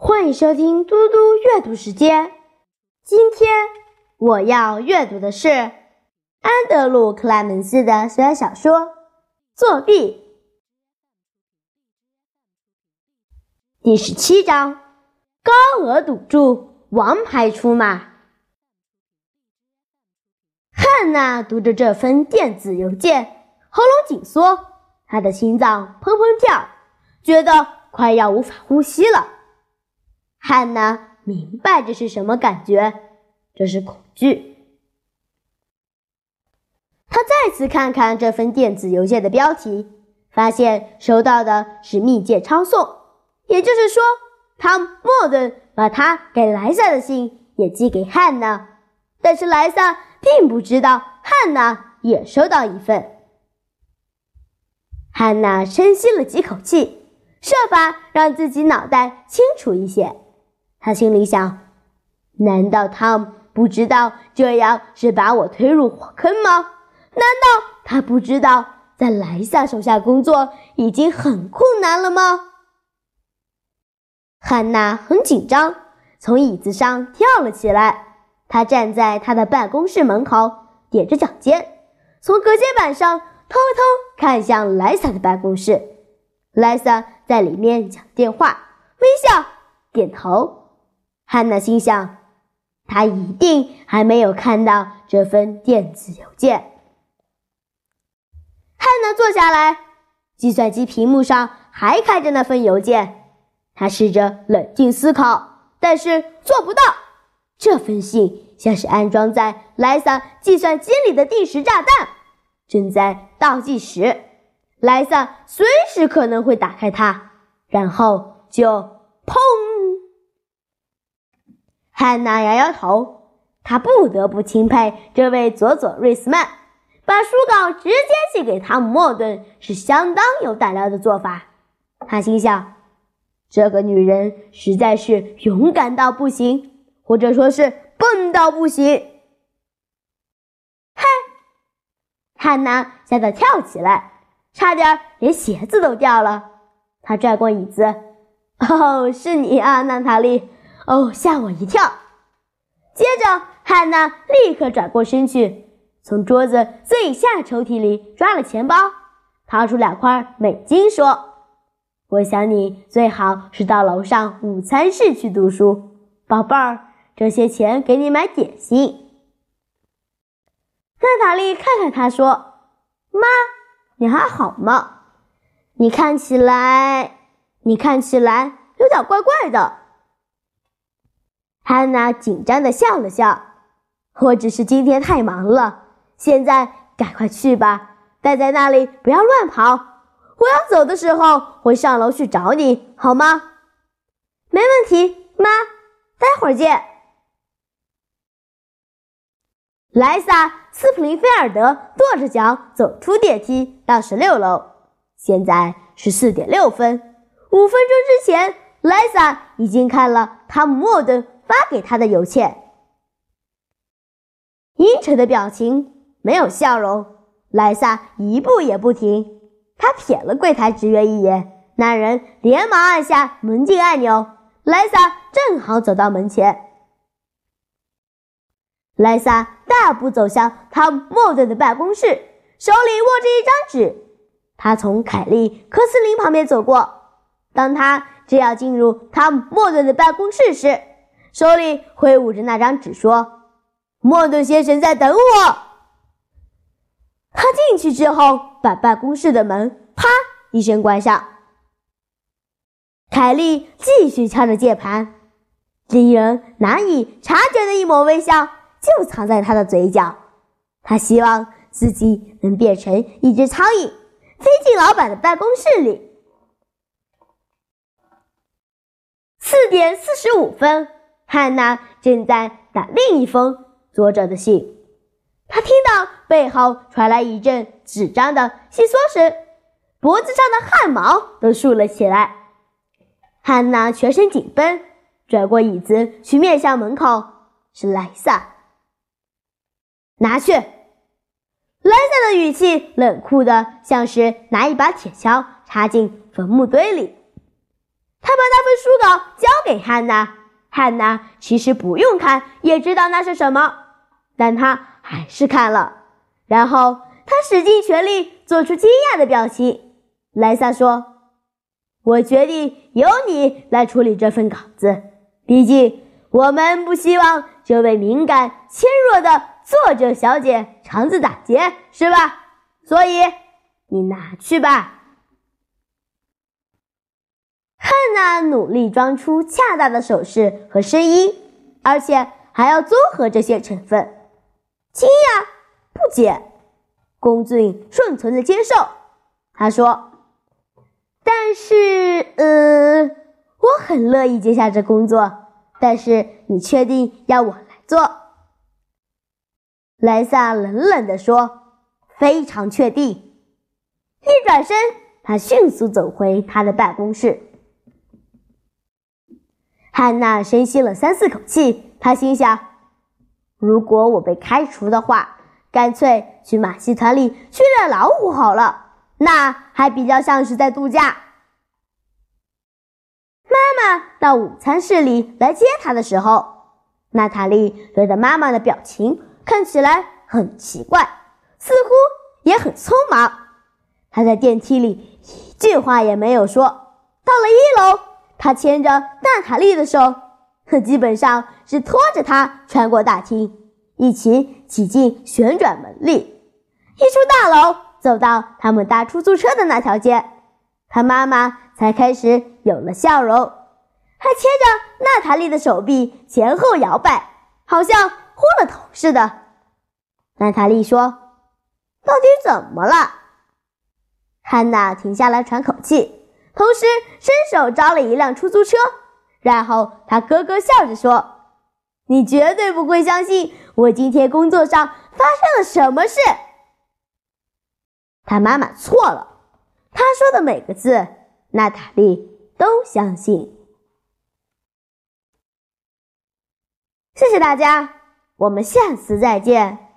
欢迎收听嘟嘟阅读时间。今天我要阅读的是安德鲁·克莱门斯的小小说《作弊》第十七章：高额赌注，王牌出马。汉娜读着这封电子邮件，喉咙紧缩，她的心脏砰砰跳，觉得快要无法呼吸了。汉娜明白这是什么感觉，这是恐惧。他再次看看这份电子邮件的标题，发现收到的是密件抄送，也就是说，汤·莫顿把他给莱萨的信也寄给汉娜，但是莱萨并不知道汉娜也收到一份。汉娜深吸了几口气，设法让自己脑袋清楚一些。他心里想：难道汤不知道这样是把我推入火坑吗？难道他不知道在莱萨手下工作已经很困难了吗？汉娜很紧张，从椅子上跳了起来。她站在他的办公室门口，踮着脚尖，从隔间板上偷偷看向莱萨的办公室。莱萨在里面讲电话，微笑，点头。汉娜心想，他一定还没有看到这份电子邮件。汉娜坐下来，计算机屏幕上还开着那份邮件。他试着冷静思考，但是做不到。这封信像是安装在莱萨计算机里的定时炸弹，正在倒计时。莱萨随时可能会打开它，然后就砰。汉娜摇摇头，她不得不钦佩这位佐佐·瑞斯曼，把书稿直接寄给汤姆·莫顿是相当有胆量的做法。他心想，这个女人实在是勇敢到不行，或者说是笨到不行。嗨！汉娜吓得跳起来，差点连鞋子都掉了。她拽过椅子，“哦，是你啊，娜塔莉。”哦，吓我一跳！接着，汉娜立刻转过身去，从桌子最下抽屉里抓了钱包，掏出两块美金，说：“我想你最好是到楼上午餐室去读书，宝贝儿。这些钱给你买点心。”娜塔莉看看他，说：“妈，你还好吗？你看起来，你看起来有点怪怪的。”汉娜紧张的笑了笑，我只是今天太忙了。现在赶快去吧，待在那里不要乱跑。我要走的时候会上楼去找你，好吗？没问题，妈。待会儿见。莱萨·斯普林菲尔德跺着脚走出电梯，到十六楼。现在是四点六分，五分钟之前，莱萨已经看了汤姆·莫顿。发给他的邮件，阴沉的表情，没有笑容。莱萨一步也不停，他瞥了柜台职员一眼，那人连忙按下门禁按钮。莱萨正好走到门前，莱萨大步走向汤姆·莫顿的办公室，手里握着一张纸。他从凯利·科斯林旁边走过，当他正要进入汤姆·莫顿的办公室时，手里挥舞着那张纸，说：“莫顿先生在等我。”他进去之后，把办公室的门“啪”一声关上。凯莉继续敲着键盘，令人难以察觉的一抹微笑就藏在他的嘴角。他希望自己能变成一只苍蝇，飞进老板的办公室里。四点四十五分。汉娜正在打另一封作者的信，她听到背后传来一阵纸张的细缩声，脖子上的汗毛都竖了起来。汉娜全身紧绷，转过椅子去面向门口，是莱萨。拿去。莱萨的语气冷酷的，像是拿一把铁锹插进坟墓堆里。他把那份书稿交给汉娜。汉娜其实不用看也知道那是什么，但她还是看了。然后她使尽全力做出惊讶的表情。莱萨说：“我决定由你来处理这份稿子，毕竟我们不希望这位敏感纤弱的作者小姐肠子打结，是吧？所以你拿去吧。”汉娜努力装出恰当的手势和声音，而且还要综合这些成分：惊讶、不解、恭敬、顺从的接受。他说。但是，呃，我很乐意接下这工作。但是，你确定要我来做？莱萨冷冷地说：“非常确定。”一转身，他迅速走回他的办公室。汉娜深吸了三四口气，她心想：“如果我被开除的话，干脆去马戏团里训练老虎好了。”那还比较像是在度假。妈妈到午餐室里来接她的时候，娜塔莉觉得妈妈的表情看起来很奇怪，似乎也很匆忙。她在电梯里一句话也没有说。到了一楼，他牵着娜塔莉的手，基本上是拖着她穿过大厅，一起挤进旋转门里。一出大楼。走到他们搭出租车的那条街，他妈妈才开始有了笑容，还牵着娜塔莉的手臂前后摇摆，好像昏了头似的。娜塔莉说：“到底怎么了？”汉娜停下来喘口气，同时伸手招了一辆出租车，然后他咯咯笑着说：“你绝对不会相信我今天工作上发生了什么事。”他妈妈错了，他说的每个字，娜塔莉都相信。谢谢大家，我们下次再见。